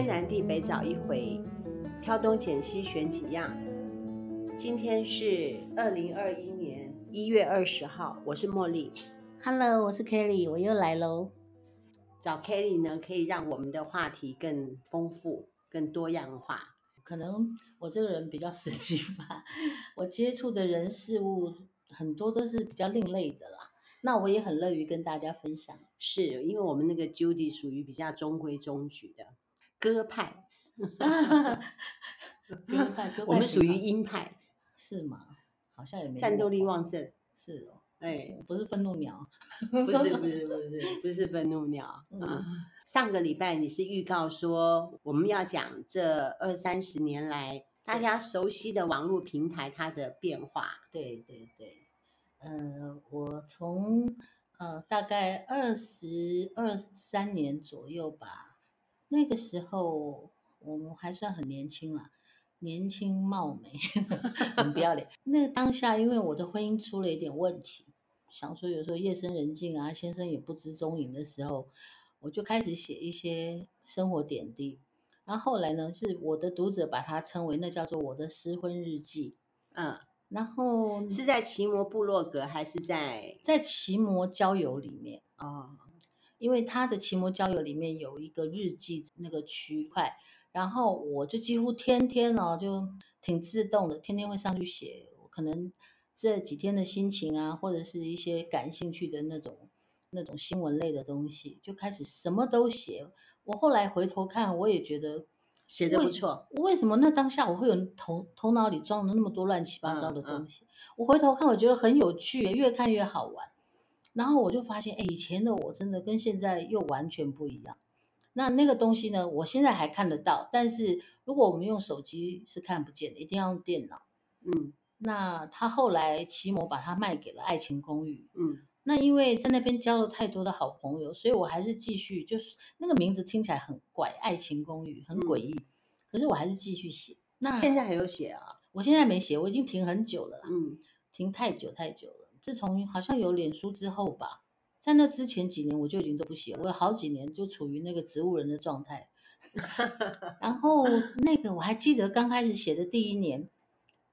天南地北找一回，挑东拣西选几样。今天是二零二一年一月二十号，我是茉莉。Hello，我是 Kelly，我又来喽。找 Kelly 呢，可以让我们的话题更丰富、更多样化。可能我这个人比较实际吧，我接触的人事物很多都是比较另类的啦。那我也很乐于跟大家分享，是因为我们那个 Judy 属于比较中规中矩的鸽派，鸽派，鸽派，我们属于鹰派，是吗？好像也没战斗力旺盛，是哦，哎，不是愤怒鸟，不是不是不是不是愤怒鸟。嗯，上个礼拜你是预告说我们要讲这二三十年来大家熟悉的网络平台它的变化，对对对。呃，我从呃大概二十二三年左右吧，那个时候我们还算很年轻啦，年轻貌美，很不要脸。那个当下，因为我的婚姻出了一点问题，想说有时候夜深人静啊，先生也不知踪影的时候，我就开始写一些生活点滴。然后后来呢，是我的读者把它称为那叫做我的失婚日记，嗯。然后是在奇摩部落格还是在在奇摩交友里面哦？因为他的奇摩交友里面有一个日记那个区块，然后我就几乎天天哦，就挺自动的，天天会上去写，可能这几天的心情啊，或者是一些感兴趣的那种那种新闻类的东西，就开始什么都写。我后来回头看，我也觉得。写的不错，为什么那当下我会有头头脑里装了那么多乱七八糟的东西？嗯嗯、我回头看，我觉得很有趣，越看越好玩。然后我就发现，哎，以前的我真的跟现在又完全不一样。那那个东西呢，我现在还看得到，但是如果我们用手机是看不见的，一定要用电脑。嗯，那他后来奇摩把它卖给了爱情公寓。嗯，那因为在那边交了太多的好朋友，所以我还是继续，就是那个名字听起来很怪，爱情公寓很诡异。嗯可是我还是继续写。那现在还有写啊？我现在没写，我已经停很久了啦。嗯，停太久太久了。自从好像有脸书之后吧，在那之前几年我就已经都不写，我有好几年就处于那个植物人的状态。然后那个我还记得刚开始写的第一年，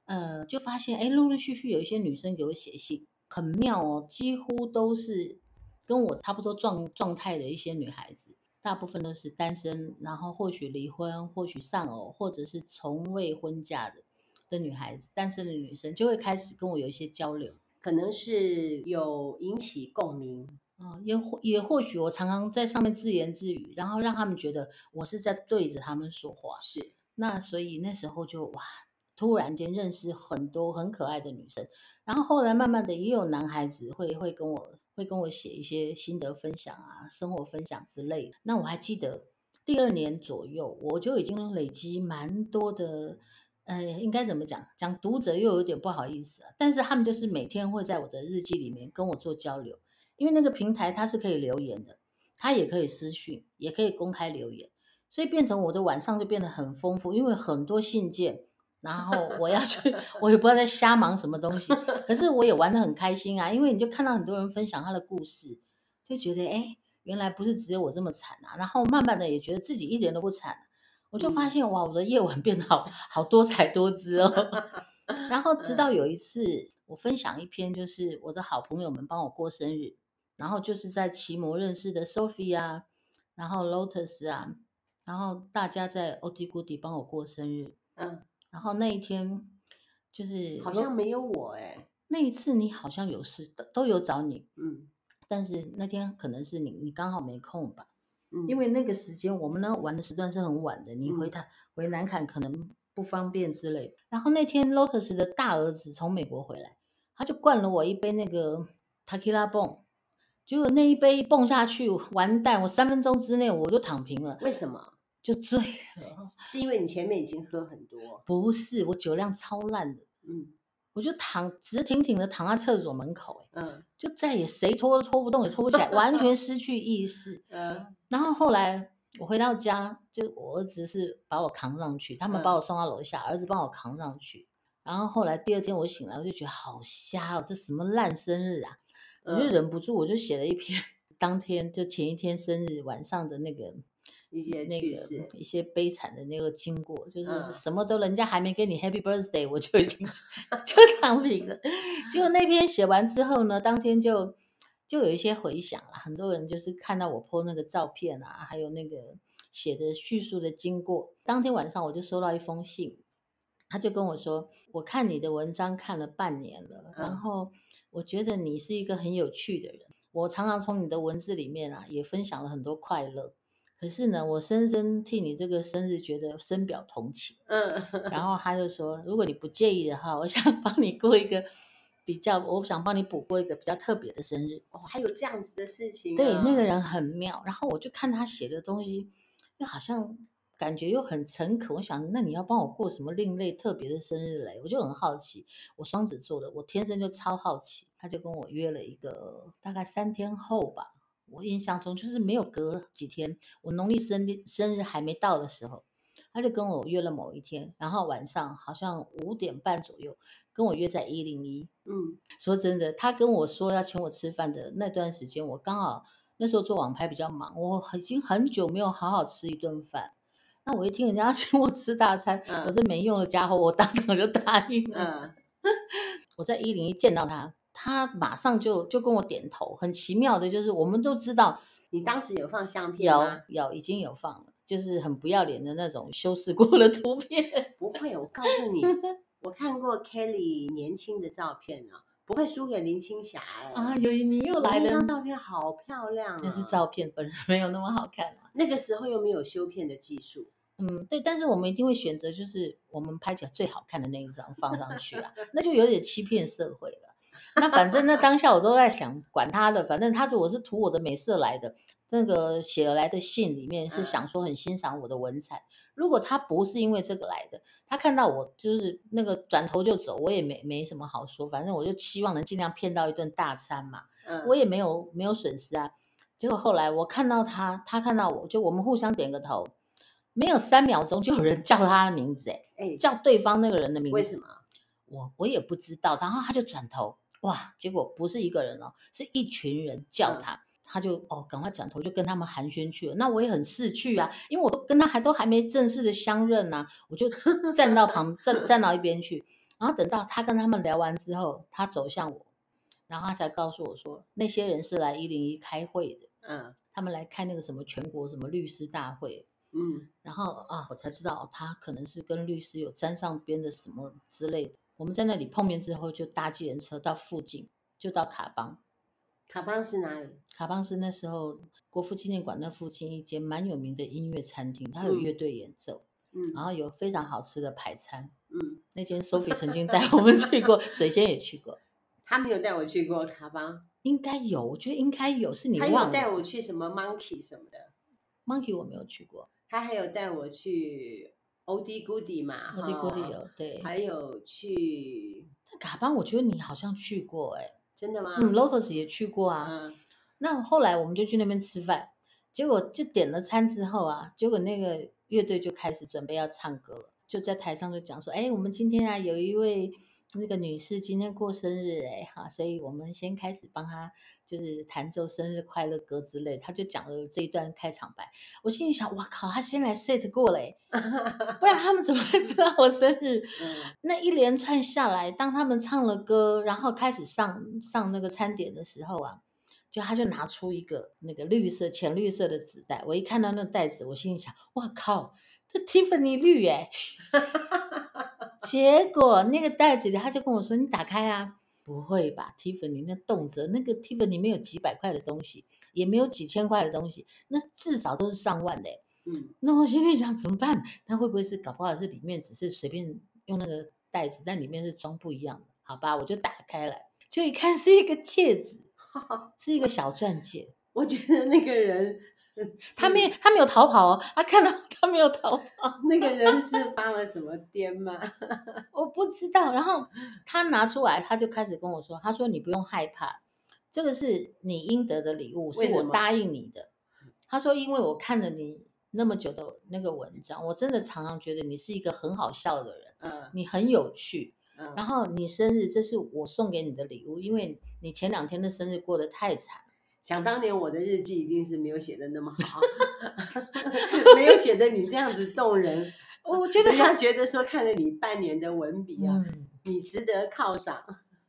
呃，就发现哎，陆陆续续有一些女生给我写信，很妙哦，几乎都是跟我差不多状状态的一些女孩子。大部分都是单身，然后或许离婚，或许丧偶，或者是从未婚嫁的的女孩子，单身的女生就会开始跟我有一些交流，可能是有引起共鸣啊，也或也或许我常常在上面自言自语，然后让他们觉得我是在对着他们说话。是，那所以那时候就哇，突然间认识很多很可爱的女生，然后后来慢慢的也有男孩子会会跟我。会跟我写一些心得分享啊，生活分享之类的。那我还记得第二年左右，我就已经累积蛮多的，呃，应该怎么讲？讲读者又有点不好意思啊。但是他们就是每天会在我的日记里面跟我做交流，因为那个平台它是可以留言的，它也可以私讯，也可以公开留言，所以变成我的晚上就变得很丰富，因为很多信件。然后我要去，我也不知道在瞎忙什么东西，可是我也玩得很开心啊，因为你就看到很多人分享他的故事，就觉得哎，原来不是只有我这么惨啊。然后慢慢的也觉得自己一点都不惨，我就发现哇，我的夜晚变得好好多彩多姿哦。然后直到有一次我分享一篇，就是我的好朋友们帮我过生日，然后就是在奇摩认识的 Sophie 啊，然后 Lotus 啊，然后大家在 Oti Goodie 帮我过生日，嗯。然后那一天就是好像没有我哎，那一次你好像有事的，都有找你，嗯，但是那天可能是你你刚好没空吧，嗯，因为那个时间我们呢玩的时段是很晚的，你回他、嗯、回南坎可能不方便之类。然后那天 Lotus 的大儿子从美国回来，他就灌了我一杯那个 Tequila 蹦，结果那一杯蹦下去，完蛋，我三分钟之内我就躺平了。为什么？就醉了，是因为你前面已经喝很多？不是，我酒量超烂的。嗯，我就躺直挺挺的躺在厕所门口，嗯，就再也谁拖都拖不动，也拖不起来，完全失去意识。嗯，然后后来我回到家，就我儿子是把我扛上去，他们把我送到楼下，嗯，儿子帮我扛上去。然后后来第二天我醒来，我就觉得好瞎哦，这什么烂生日啊！我就忍不住，我就写了一篇 当天就前一天生日晚上的那个。一些趣事、那个、一些悲惨的那个经过，就是什么都人家还没给你 Happy Birthday，我就已经 就躺平了。结果那篇写完之后呢，当天就就有一些回响了，很多人就是看到我 po 那个照片啊，还有那个写的叙述的经过。当天晚上我就收到一封信，他就跟我说：“我看你的文章看了半年了，然后我觉得你是一个很有趣的人。我常常从你的文字里面啊，也分享了很多快乐。”可是呢，我深深替你这个生日觉得深表同情。嗯，然后他就说，如果你不介意的话，我想帮你过一个比较，我想帮你补过一个比较特别的生日。哦，还有这样子的事情啊。对，那个人很妙。然后我就看他写的东西，又好像感觉又很诚恳。我想，那你要帮我过什么另类特别的生日嘞？我就很好奇。我双子座的，我天生就超好奇。他就跟我约了一个大概三天后吧。我印象中就是没有隔几天，我农历生日生日还没到的时候，他就跟我约了某一天，然后晚上好像五点半左右跟我约在一零一。嗯，说真的，他跟我说要请我吃饭的那段时间，我刚好那时候做网拍比较忙，我已经很久没有好好吃一顿饭。那我一听人家要请我吃大餐，嗯、我是没用的家伙，我当场就答应了。嗯、我在一零一见到他。他马上就就跟我点头，很奇妙的，就是我们都知道，你当时有放相片吗？有，有，已经有放了，就是很不要脸的那种修饰过的图片。不会，我告诉你，我看过 Kelly 年轻的照片啊，不会输给林青霞啊。有你又来了，那张照片好漂亮啊。那是照片，本人没有那么好看啊。那个时候又没有修片的技术。嗯，对，但是我们一定会选择，就是我们拍起来最好看的那一张放上去啊，那就有点欺骗社会了。那反正那当下我都在想，管他的，反正他如果是图我的美色来的，那个写来的信里面是想说很欣赏我的文采。如果他不是因为这个来的，他看到我就是那个转头就走，我也没没什么好说。反正我就期望能尽量骗到一顿大餐嘛，我也没有没有损失啊。结果后来我看到他，他看到我就我们互相点个头，没有三秒钟就有人叫他的名字，哎，叫对方那个人的名字，为什么？我我也不知道。然后他就转头。哇！结果不是一个人哦，是一群人叫他，嗯、他就哦，赶快转头就跟他们寒暄去了。那我也很识趣啊，因为我跟他还都还没正式的相认呐、啊，我就站到旁站站到一边去。然后等到他跟他们聊完之后，他走向我，然后他才告诉我说，那些人是来一零一开会的，嗯，他们来开那个什么全国什么律师大会，嗯，然后啊，我才知道他可能是跟律师有沾上边的什么之类的。我们在那里碰面之后，就搭计程车到附近，就到卡邦。卡邦是哪里？卡邦是那时候国父纪念馆那附近一间蛮有名的音乐餐厅，它有乐队演奏，嗯，然后有非常好吃的排餐，嗯，那间 Sophie 曾经带我们去过，水仙也去过，他没有带我去过卡邦，应该有，我觉得应该有，是你忘了。他有带我去什么 Monkey 什么的，Monkey 我没有去过，他还有带我去。欧迪古迪嘛，欧迪古迪有对，还有去卡邦，我觉得你好像去过哎、欸，真的吗？嗯，Lotus 也去过啊。嗯、那后来我们就去那边吃饭，结果就点了餐之后啊，结果那个乐队就开始准备要唱歌了，就在台上就讲说，哎，我们今天啊有一位那个女士今天过生日哎，哈，所以我们先开始帮她。就是弹奏生日快乐歌之类，她就讲了这一段开场白。我心里想，哇靠，她先来 set 过嘞，不然他们怎么会知道我生日？嗯、那一连串下来，当他们唱了歌，然后开始上上那个餐点的时候啊，就他就拿出一个那个绿色浅绿色的纸袋。我一看到那袋子，我心里想，哇靠，这 Tiffany 绿哎。结果那个袋子里，他就跟我说：“你打开啊。”不会吧，Tiffany 那动辄那个 Tiffany 没有几百块的东西，也没有几千块的东西，那至少都是上万的。嗯，那我心里想怎么办？他会不会是搞不好是里面只是随便用那个袋子，但里面是装不一样的？好吧，我就打开来，就一看是一个戒指，是一个小钻戒。我觉得那个人。他没他没有逃跑哦，他看到他没有逃跑。那个人是 发了什么癫吗？我不知道。然后他拿出来，他就开始跟我说：“他说你不用害怕，这个是你应得的礼物，是我答应你的。”他说：“因为我看了你那么久的那个文章，我真的常常觉得你是一个很好笑的人，嗯，你很有趣，嗯，然后你生日这是我送给你的礼物，因为你前两天的生日过得太惨。”想当年我的日记一定是没有写的那么好，没有写的你这样子动人。我觉得他觉得说看了你半年的文笔啊，嗯、你值得犒赏。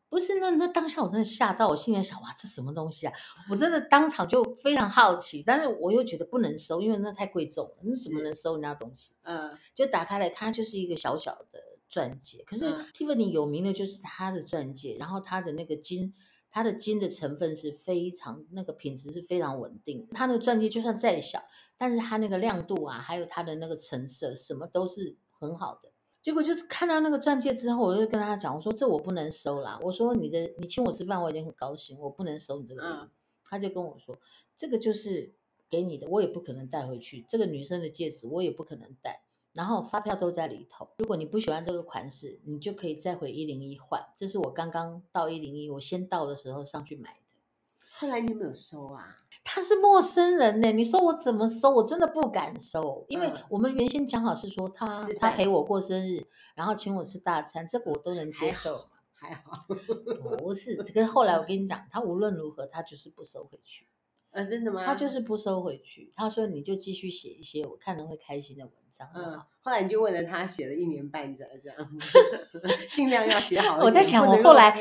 不是，那那当下我真的吓到，我心里想哇，这什么东西啊？我真的当场就非常好奇，但是我又觉得不能收，因为那太贵重了，你怎么能收人家东西？嗯，就打开来，它就是一个小小的钻戒。可是 Tiffany 有名的就是它的钻戒，然后它的那个金，它的金的成分是非常那个品质是非常稳定。它那个钻戒就算再小，但是它那个亮度啊，还有它的那个成色，什么都是很好的。结果就是看到那个钻戒之后，我就跟他讲，我说这我不能收啦。我说你的，你请我吃饭，我已经很高兴，我不能收你这个。嗯。他就跟我说，这个就是给你的，我也不可能带回去。这个女生的戒指我也不可能带，然后发票都在里头。如果你不喜欢这个款式，你就可以再回一零一换。这是我刚刚到一零一，我先到的时候上去买的。后来你有没有收啊？他是陌生人呢，你说我怎么收？我真的不敢收，因为我们原先讲好是说他他陪我过生日，然后请我吃大餐，这个我都能接受。还好，不是这个。后来我跟你讲，他无论如何他就是不收回去。啊，真的吗？他就是不收回去。他说你就继续写一些我看了会开心的文章。嗯，后来你就为了他写了一年半载这样，尽量要写好。我在想，我后来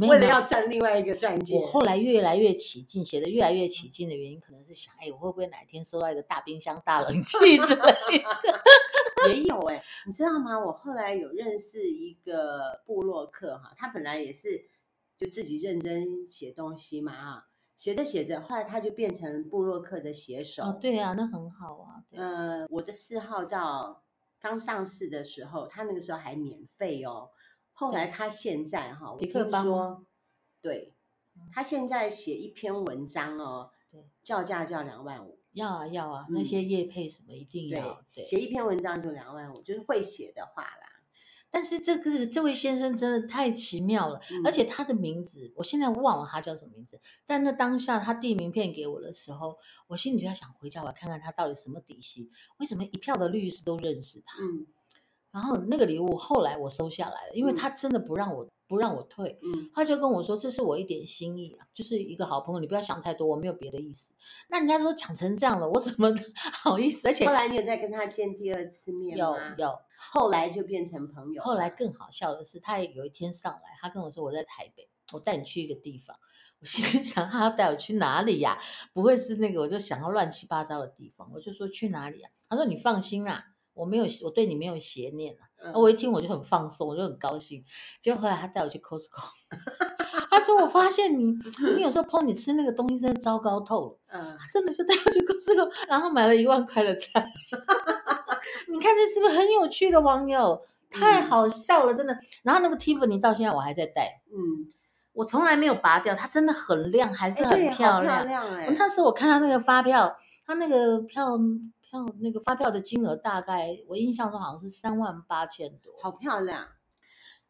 为了要赚另外一个钻戒，我后来越来越起劲，写的越来越起劲的原因，可能是想，哎，我会不会哪天收到一个大冰箱、大冷气之类的？也有哎、欸，你知道吗？我后来有认识一个布洛克哈，他本来也是就自己认真写东西嘛啊。写着写着，后来他就变成布洛克的写手。哦，对啊，那很好啊。呃，我的四号照刚上市的时候，他那个时候还免费哦。后来他现在哈，我听说，对，他现在写一篇文章哦，对，叫价叫两万五。要啊要啊，那些业配什么一定要。对，写一篇文章就两万五，就是会写的话啦。但是这个这位先生真的太奇妙了，嗯、而且他的名字我现在忘了他叫什么名字。在那当下他递名片给我的时候，我心里就在想，回家我要看看他到底什么底细，为什么一票的律师都认识他？嗯，然后那个礼物后来我收下来了，因为他真的不让我、嗯、不让我退，嗯，他就跟我说，这是我一点心意啊，就是一个好朋友，你不要想太多，我没有别的意思。那人家都讲成这样了，我怎么 好意思？而且后来你有再跟他见第二次面吗？有有。后来就变成朋友。后来更好笑的是，他也有一天上来，他跟我说：“我在台北，我带你去一个地方。”我心里 想，他要带我去哪里呀？不会是那个？我就想要乱七八糟的地方。我就说去哪里啊？他说：“你放心啦，我没有，我对你没有邪念啊。嗯”我一听我就很放松，我就很高兴。结果后来他带我去 Costco，他说：“我发现你，你有时候碰你吃那个东西真的糟糕透了。”嗯，他真的就带我去 Costco，然后买了一万块的菜。你看这是不是很有趣的网友？太好笑了，真的。然后那个 Tiffany 到现在我还在戴，嗯，我从来没有拔掉，它真的很亮，还是很漂亮。欸、漂亮哎、欸！那时候我看到那个发票，它那个票票那个发票的金额大概，我印象中好像是三万八千多，好漂亮。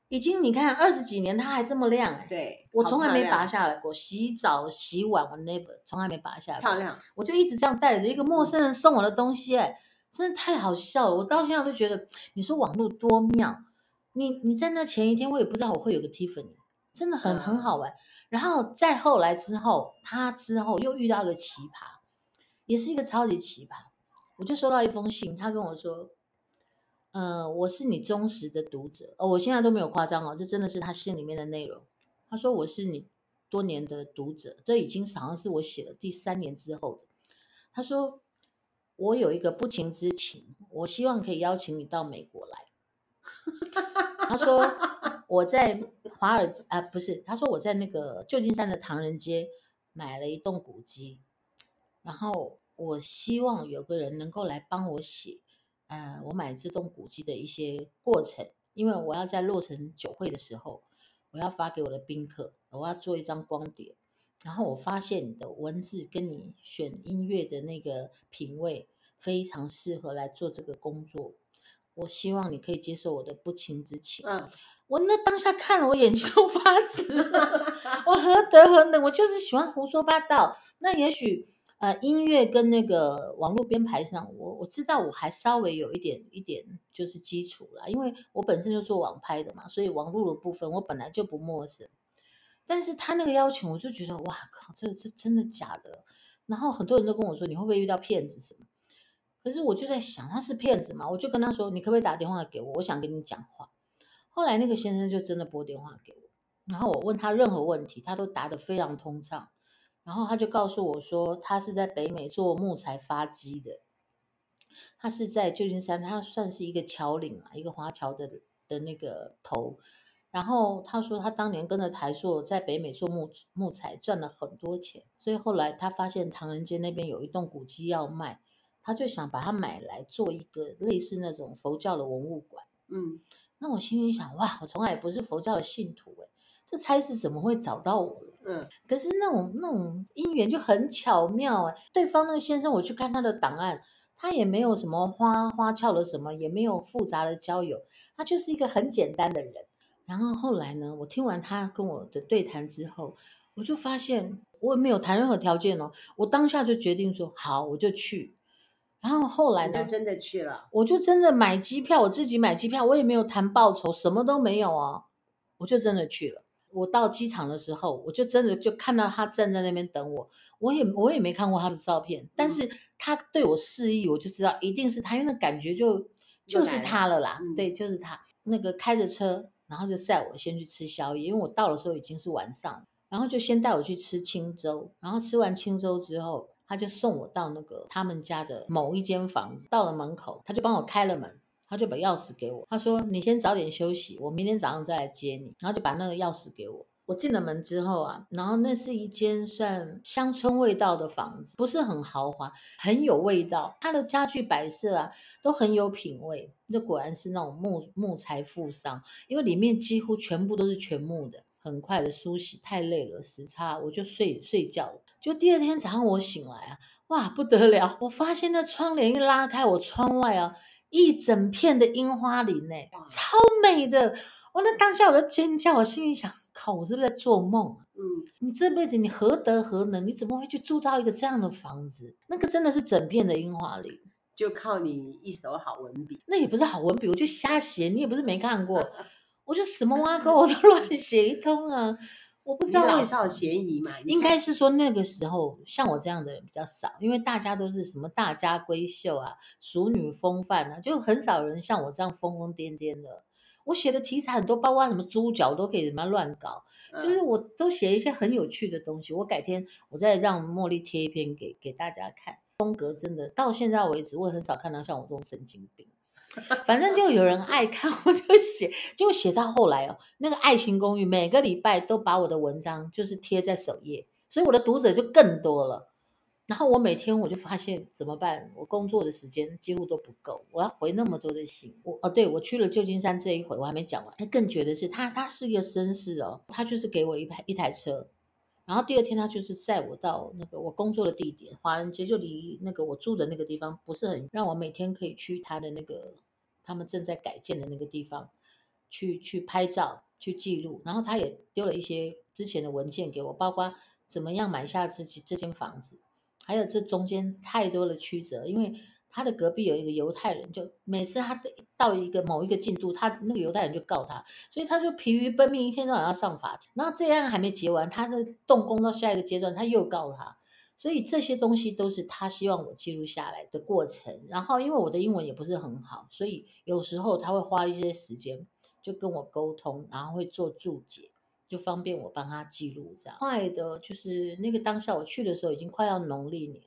已经你看二十几年，它还这么亮哎、欸。对，我从来没拔下来过，洗澡洗碗我 never 从来没拔下来过。漂亮，我就一直这样带着一个陌生人送我的东西哎、欸。真的太好笑了，我到现在都觉得，你说网络多妙，你你在那前一天，我也不知道我会有个 Tiffany，真的很、嗯、很好玩。然后再后来之后，他之后又遇到一个奇葩，也是一个超级奇葩。我就收到一封信，他跟我说，呃，我是你忠实的读者，哦，我现在都没有夸张哦，这真的是他信里面的内容。他说我是你多年的读者，这已经好像是我写了第三年之后的。他说。我有一个不情之请，我希望可以邀请你到美国来。他说 我在华尔啊，不是，他说我在那个旧金山的唐人街买了一栋古迹，然后我希望有个人能够来帮我写，呃，我买这栋古迹的一些过程，因为我要在落成酒会的时候，我要发给我的宾客，我要做一张光碟。然后我发现你的文字跟你选音乐的那个品味非常适合来做这个工作，我希望你可以接受我的不情之请。嗯，我那当下看了，我眼睛都 发直了。我何德何能？我就是喜欢胡说八道。那也许呃，音乐跟那个网络编排上，我我知道我还稍微有一点一点就是基础啦，因为我本身就做网拍的嘛，所以网络的部分我本来就不陌生。但是他那个邀请，我就觉得哇靠，这这真的假的？然后很多人都跟我说，你会不会遇到骗子什么？可是我就在想，他是骗子吗？我就跟他说，你可不可以打电话给我？我想跟你讲话。后来那个先生就真的拨电话给我，然后我问他任何问题，他都答得非常通畅。然后他就告诉我说，他是在北美做木材发机的，他是在旧金山，他算是一个桥岭啊，一个华侨的的那个头。然后他说，他当年跟着台塑在北美做木木材，赚了很多钱。所以后来他发现唐人街那边有一栋古迹要卖，他就想把它买来做一个类似那种佛教的文物馆。嗯，那我心里想，哇，我从来也不是佛教的信徒，哎，这差事怎么会找到我？嗯，可是那种那种姻缘就很巧妙，哎，对方那个先生，我去看他的档案，他也没有什么花花俏的什么，也没有复杂的交友，他就是一个很简单的人。然后后来呢，我听完他跟我的对谈之后，我就发现我也没有谈任何条件哦，我当下就决定说好，我就去。然后后来呢，就真的去了，我就真的买机票，我自己买机票，我也没有谈报酬，什么都没有哦，我就真的去了。我到机场的时候，我就真的就看到他站在那边等我，我也我也没看过他的照片，但是他对我示意，我就知道一定是他，因为那感觉就就是他了啦，嗯、对，就是他那个开着车。然后就载我先去吃宵夜，因为我到的时候已经是晚上，然后就先带我去吃清粥，然后吃完清粥之后，他就送我到那个他们家的某一间房子，到了门口，他就帮我开了门，他就把钥匙给我，他说你先早点休息，我明天早上再来接你，然后就把那个钥匙给我。我进了门之后啊，然后那是一间算乡村味道的房子，不是很豪华，很有味道。它的家具摆设啊都很有品味。这果然是那种木木材富商，因为里面几乎全部都是全木的。很快的梳洗，太累了，时差我就睡睡觉了。就第二天早上我醒来啊，哇不得了！我发现那窗帘一拉开，我窗外啊一整片的樱花林呢，超美的。我那当下我就尖叫，我心里想。靠！我是不是在做梦？嗯，你这辈子你何德何能？你怎么会去住到一个这样的房子？那个真的是整片的樱花林，就靠你一手好文笔。那也不是好文笔，我就瞎写。你也不是没看过，我就什么挖沟我都 乱写一通啊！我不知道老少嫌疑嘛。应该是说那个时候像我这样的人比较少，因为大家都是什么大家闺秀啊、淑女风范啊，就很少人像我这样疯疯癫癫的。我写的题材很多，包括什么猪脚都可以什么乱搞，就是我都写一些很有趣的东西。我改天我再让茉莉贴一篇给给大家看。风格真的到现在为止，我也很少看到像我这种神经病。反正就有人爱看，我就写，结果写到后来哦，那个爱情公寓每个礼拜都把我的文章就是贴在首页，所以我的读者就更多了。然后我每天我就发现怎么办？我工作的时间几乎都不够，我要回那么多的信。我哦，对，我去了旧金山这一回我还没讲完。他更绝的是，他他是一个绅士哦，他就是给我一台一台车，然后第二天他就是载我到那个我工作的地点，华人街就离那个我住的那个地方不是很，让我每天可以去他的那个他们正在改建的那个地方去去拍照去记录，然后他也丢了一些之前的文件给我，包括怎么样买下自己这间房子。还有这中间太多的曲折，因为他的隔壁有一个犹太人，就每次他到一个某一个进度，他那个犹太人就告他，所以他就疲于奔命，一天到晚要上法庭。然后这样还没结完，他的动工到下一个阶段，他又告他，所以这些东西都是他希望我记录下来的过程。然后因为我的英文也不是很好，所以有时候他会花一些时间就跟我沟通，然后会做注解。就方便我帮他记录这样。快的，就是那个当下我去的时候已经快要农历年，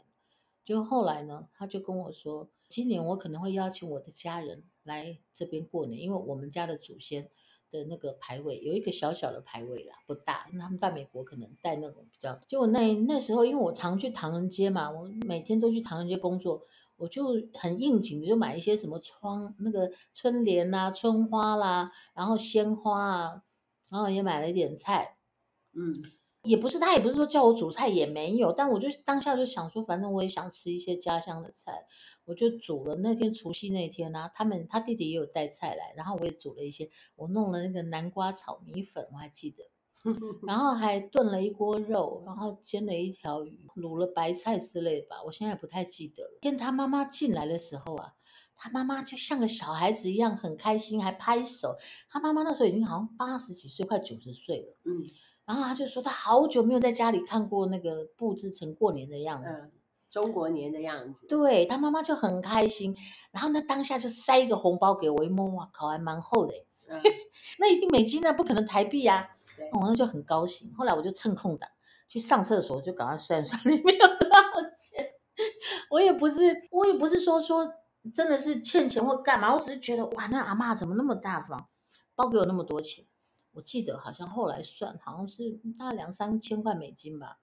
就后来呢，他就跟我说，今年我可能会邀请我的家人来这边过年，因为我们家的祖先的那个牌位有一个小小的牌位啦，不大。他们在美国可能带那种比较。结果那那时候，因为我常去唐人街嘛，我每天都去唐人街工作，我就很应景的就买一些什么窗那个春联啦、春花啦，然后鲜花啊。然后也买了一点菜，嗯，也不是他也不是说叫我煮菜，也没有，但我就当下就想说，反正我也想吃一些家乡的菜，我就煮了。那天除夕那天呢、啊，他们他弟弟也有带菜来，然后我也煮了一些，我弄了那个南瓜炒米粉，我还记得，然后还炖了一锅肉，然后煎了一条鱼，卤了白菜之类的吧，我现在也不太记得了。跟他妈妈进来的时候啊。他妈妈就像个小孩子一样，很开心，还拍手。他妈妈那时候已经好像八十几岁，快九十岁了。嗯，然后他就说他好久没有在家里看过那个布置成过年的样子，嗯、中国年的样子。对，他妈妈就很开心，然后呢当下就塞一个红包给我，一摸哇靠，还蛮厚的，嗯、那一定美金啊，不可能台币啊。对，我那就很高兴。后来我就趁空档去上厕所，就赶快算算里面有多少钱。我也不是，我也不是说说真的是欠钱或干嘛，我只是觉得哇，那阿嬷怎么那么大方，包给我那么多钱。我记得好像后来算，好像是大概两三千块美金吧，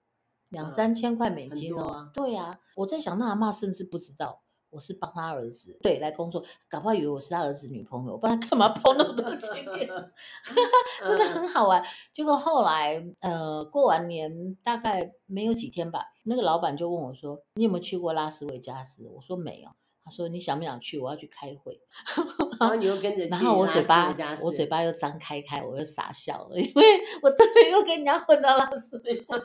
两三千块美金哦。啊对呀、啊，我在想那阿嬷甚至不知道我是帮他儿子对来工作，搞不好以为我是他儿子女朋友，不然干嘛包那么多钱给？真的很好玩。结果后来呃过完年大概没有几天吧，那个老板就问我说：“你有没有去过拉斯维加斯？”我说：“没有。”说你想不想去？我要去开会，然后你又跟着去，然后我嘴巴我嘴巴又张开开，我又傻笑了，因为我真的又跟人家混到拉斯维加斯。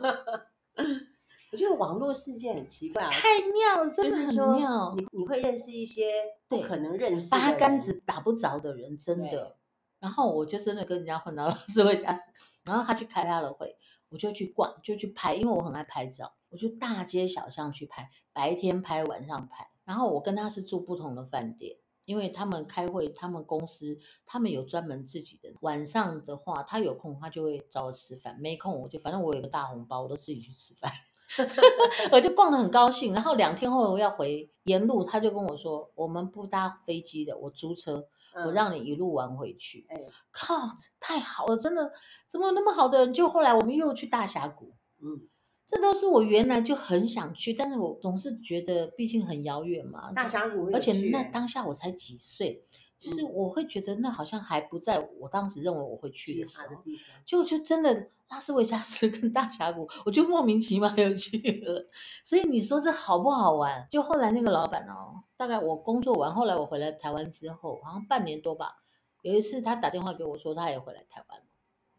我觉得网络世界很奇怪，太妙了，真的很妙。你你会认识一些不可能认识、八竿子打不着的人，真的。然后我就真的跟人家混到拉斯维加斯，然后他去开他的会，我就去逛，就去拍，因为我很爱拍照，我就大街小巷去拍，白天拍，晚上拍。然后我跟他是住不同的饭店，因为他们开会，他们公司他们有专门自己的。晚上的话，他有空他就会找我吃饭，没空我就反正我有个大红包，我都自己去吃饭。我就逛得很高兴。然后两天后我要回，沿路他就跟我说：“我们不搭飞机的，我租车，我让你一路玩回去。嗯”哎，靠，太好了，真的，怎么有那么好的人？就后来我们又去大峡谷，嗯。这都是我原来就很想去，但是我总是觉得毕竟很遥远嘛。大峡谷，而且那当下我才几岁，就是我会觉得那好像还不在我当时认为我会去的时候，就就真的拉斯维加斯跟大峡谷，我就莫名其妙又去了。所以你说这好不好玩？就后来那个老板哦，大概我工作完，后来我回来台湾之后，好像半年多吧，有一次他打电话给我说他也回来台湾，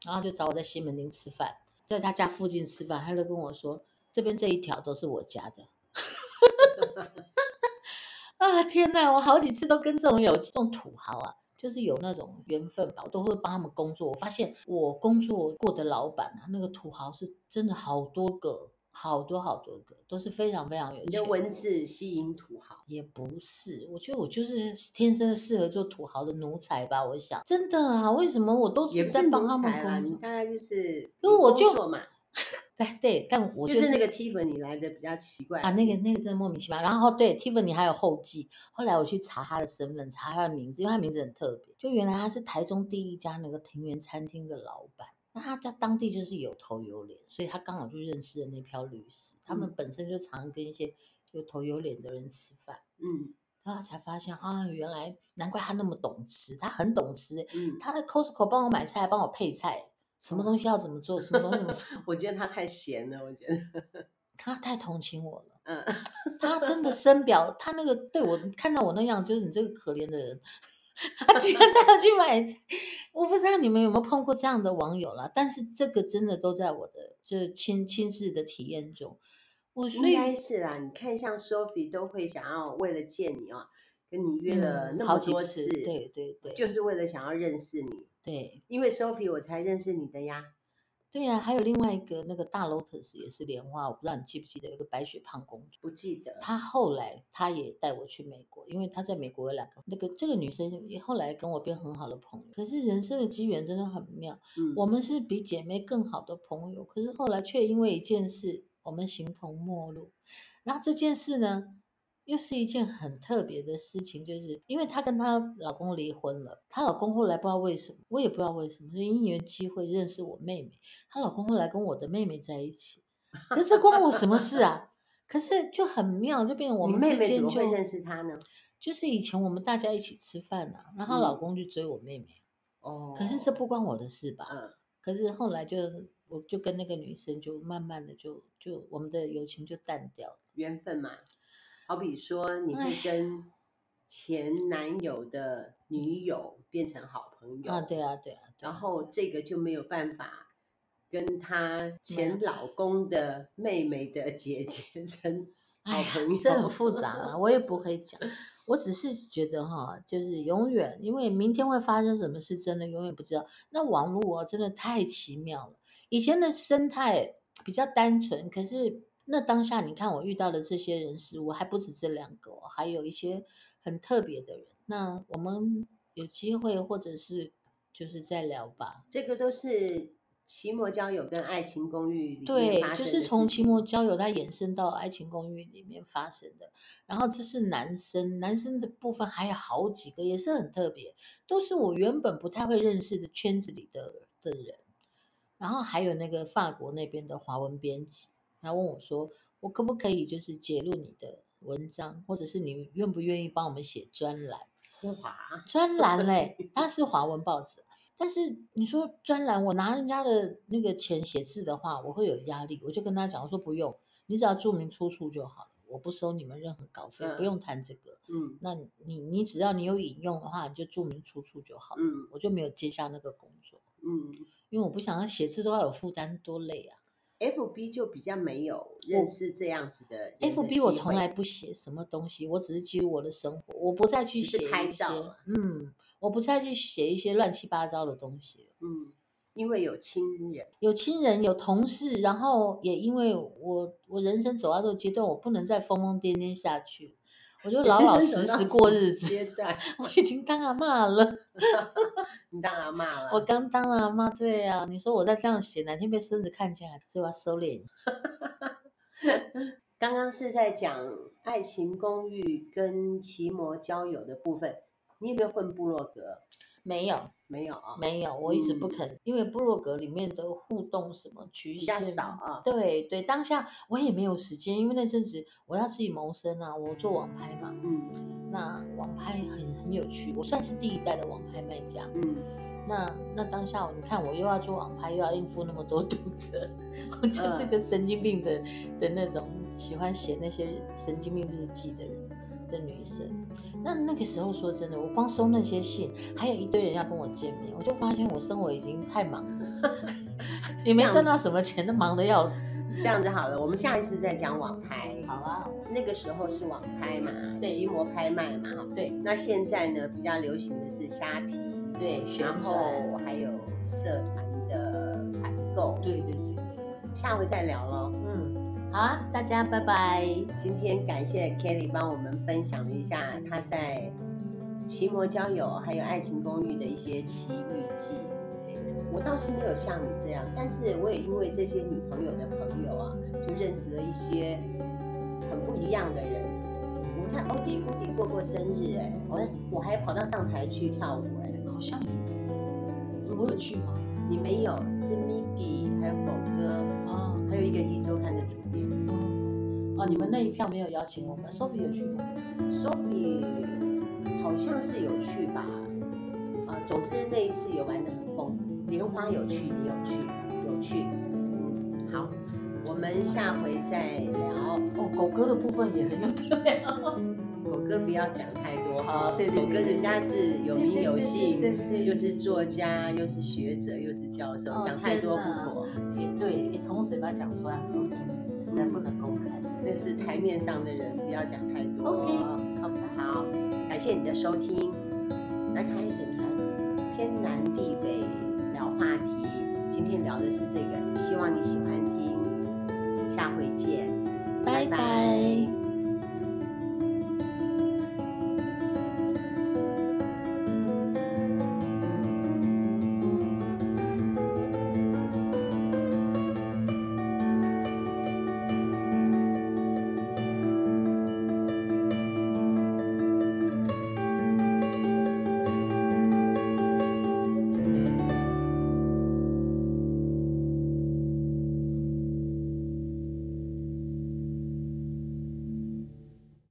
然后就找我在西门町吃饭。在他家附近吃饭，他就跟我说：“这边这一条都是我家的。”啊天哪！我好几次都跟这种有这种土豪啊，就是有那种缘分吧，我都会帮他们工作。我发现我工作过的老板啊，那个土豪是真的好多个。好多好多个都是非常非常有钱。你的文字吸引土豪也不是，我觉得我就是天生适合做土豪的奴才吧。我想真的啊，为什么我都是在帮他们工作？你大概就是因为我就嘛，对对，但我、就是、就是那个 Tiffany 来的比较奇怪啊，那个那个真的莫名其妙。然后对 Tiffany 还有后继，后来我去查他的身份，查他的名字，因为他名字很特别，就原来他是台中第一家那个庭园餐厅的老板。那他在当地就是有头有脸，所以他刚好就认识了那票律师。嗯、他们本身就常跟一些有头有脸的人吃饭，嗯，然后才发现啊，原来难怪他那么懂吃，他很懂吃。嗯，他在 Costco 帮我买菜，帮我配菜，什么东西要怎么做，什么东西怎么做。我觉得他太闲了，我觉得他太同情我了。嗯，他真的深表，他那个对我看到我那样，就是你这个可怜的人。他居然带我去买菜，我不知道你们有没有碰过这样的网友啦，但是这个真的都在我的就是亲亲自的体验中。我说应该是啦，你看像 Sophie 都会想要为了见你啊，跟你约了那么多次，嗯、对对对，就是为了想要认识你。对，因为 Sophie 我才认识你的呀。对呀、啊，还有另外一个那个大 Lotus 也是莲花，我不知道你记不记得有个白雪胖公主？不记得。她后来她也带我去美国，因为她在美国有两个那个这个女生也后来跟我变很好的朋友。可是人生的机缘真的很妙，嗯，我们是比姐妹更好的朋友，可是后来却因为一件事我们形同陌路。然后这件事呢？又是一件很特别的事情，就是因为她跟她老公离婚了，她老公后来不知道为什么，我也不知道为什么，就因缘机会认识我妹妹，她老公后来跟我的妹妹在一起，可是这关我什么事啊？可是就很妙，就变成我们之间就认识他呢？就是以前我们大家一起吃饭啊，然后她老公就追我妹妹，哦、嗯，可是这不关我的事吧？嗯，可是后来就我就跟那个女生就慢慢的就就我们的友情就淡掉了，缘分嘛。好比说，你会跟前男友的女友变成好朋友啊？对啊，对啊。然后这个就没有办法跟他前老公的妹妹的姐姐 成好朋友，这很复杂啊。我也不会讲，我只是觉得哈，就是永远，因为明天会发生什么事，真的永远不知道。那网络啊，真的太奇妙了。以前的生态比较单纯，可是那当下你看我遇到的这些人事物还不止这两个，还有一些很特别的人。那我们有机会或者是就是再聊吧。这个都是。奇摩交友跟爱情公寓里面对，就是从奇摩交友它延伸到爱情公寓里面发生的。然后这是男生，男生的部分还有好几个，也是很特别，都是我原本不太会认识的圈子里的的人。然后还有那个法国那边的华文编辑，他问我说：“我可不可以就是揭露你的文章，或者是你愿不愿意帮我们写专栏？”哇，专栏嘞，他是华文报纸。但是你说专栏，我拿人家的那个钱写字的话，我会有压力。我就跟他讲，我说不用，你只要注明出处就好了，我不收你们任何稿费，嗯、不用谈这个。嗯，那你你只要你有引用的话，你就注明出处就好了。嗯，我就没有接下那个工作。嗯，因为我不想要写字都要有负担，多累啊。FB 就比较没有认识这样子的，的。FB 我从来不写什么东西，我只是记录我的生活，我不再去写拍照。嗯。我不再去写一些乱七八糟的东西，嗯，因为有亲人，有亲人，有同事，然后也因为我我人生走到这个阶段，我不能再疯疯癫癫下去，我就老老实实过日子。接待，我已经当阿妈了，你当阿妈了？我刚当了阿妈，对啊，你说我再这样写，哪天被孙子看见，所以我要收敛。刚刚是在讲《爱情公寓》跟奇摩交友的部分。你有没有混部落格？没有，没有啊，没有。我一直不肯，嗯、因为部落格里面的互动什么局限比较少啊。对对，当下我也没有时间，因为那阵子我要自己谋生啊，我做网拍嘛。嗯，那网拍很很有趣，我算是第一代的网拍卖家。嗯，那那当下你看，我又要做网拍，又要应付那么多 读者，我就是个神经病的、嗯、的那种，喜欢写那些神经病日记的人。的女生，那那个时候说真的，我光收那些信，还有一堆人要跟我见面，我就发现我生活已经太忙了，也没赚到什么钱，都忙得要死。这样子好了，我们下一次再讲网拍。好啊，那个时候是网拍嘛，奇摩拍卖嘛，对。那现在呢，比较流行的是虾皮，对，然后还有社团的团购，对对对对。下回再聊喽，嗯。好啊，大家拜拜。今天感谢 Kelly 帮我们分享了一下她在奇摩交友还有爱情公寓的一些奇遇记。我倒是没有像你这样，但是我也因为这些女朋友的朋友啊，就认识了一些很不一样的人。我在欧迪姑迪过过生日，哎，我还我还跑到上台去跳舞，哎，好像有。我有去吗？你没有，是 Miki 还有狗哥啊，还有一个一周刊的主编。哦，你们那一票没有邀请我们，Sophie 有去吗？Sophie 好像是有去吧，啊，总之那一次有玩的很疯，莲花有去，你有去，有去，嗯，好，我们下回再聊。哦，狗哥的部分也很有特色。狗哥不要讲太多哈，对对，狗哥人家是有名有姓，对对，又是作家，又是学者，又是教授，讲太多不妥。也对，你从嘴巴讲出来很多名，实在不能公开。那是台面上的人，不要讲太多。OK，好的，好，感谢你的收听。来开始看天南地北聊话题，今天聊的是这个，希望你喜欢听。下回见，拜拜。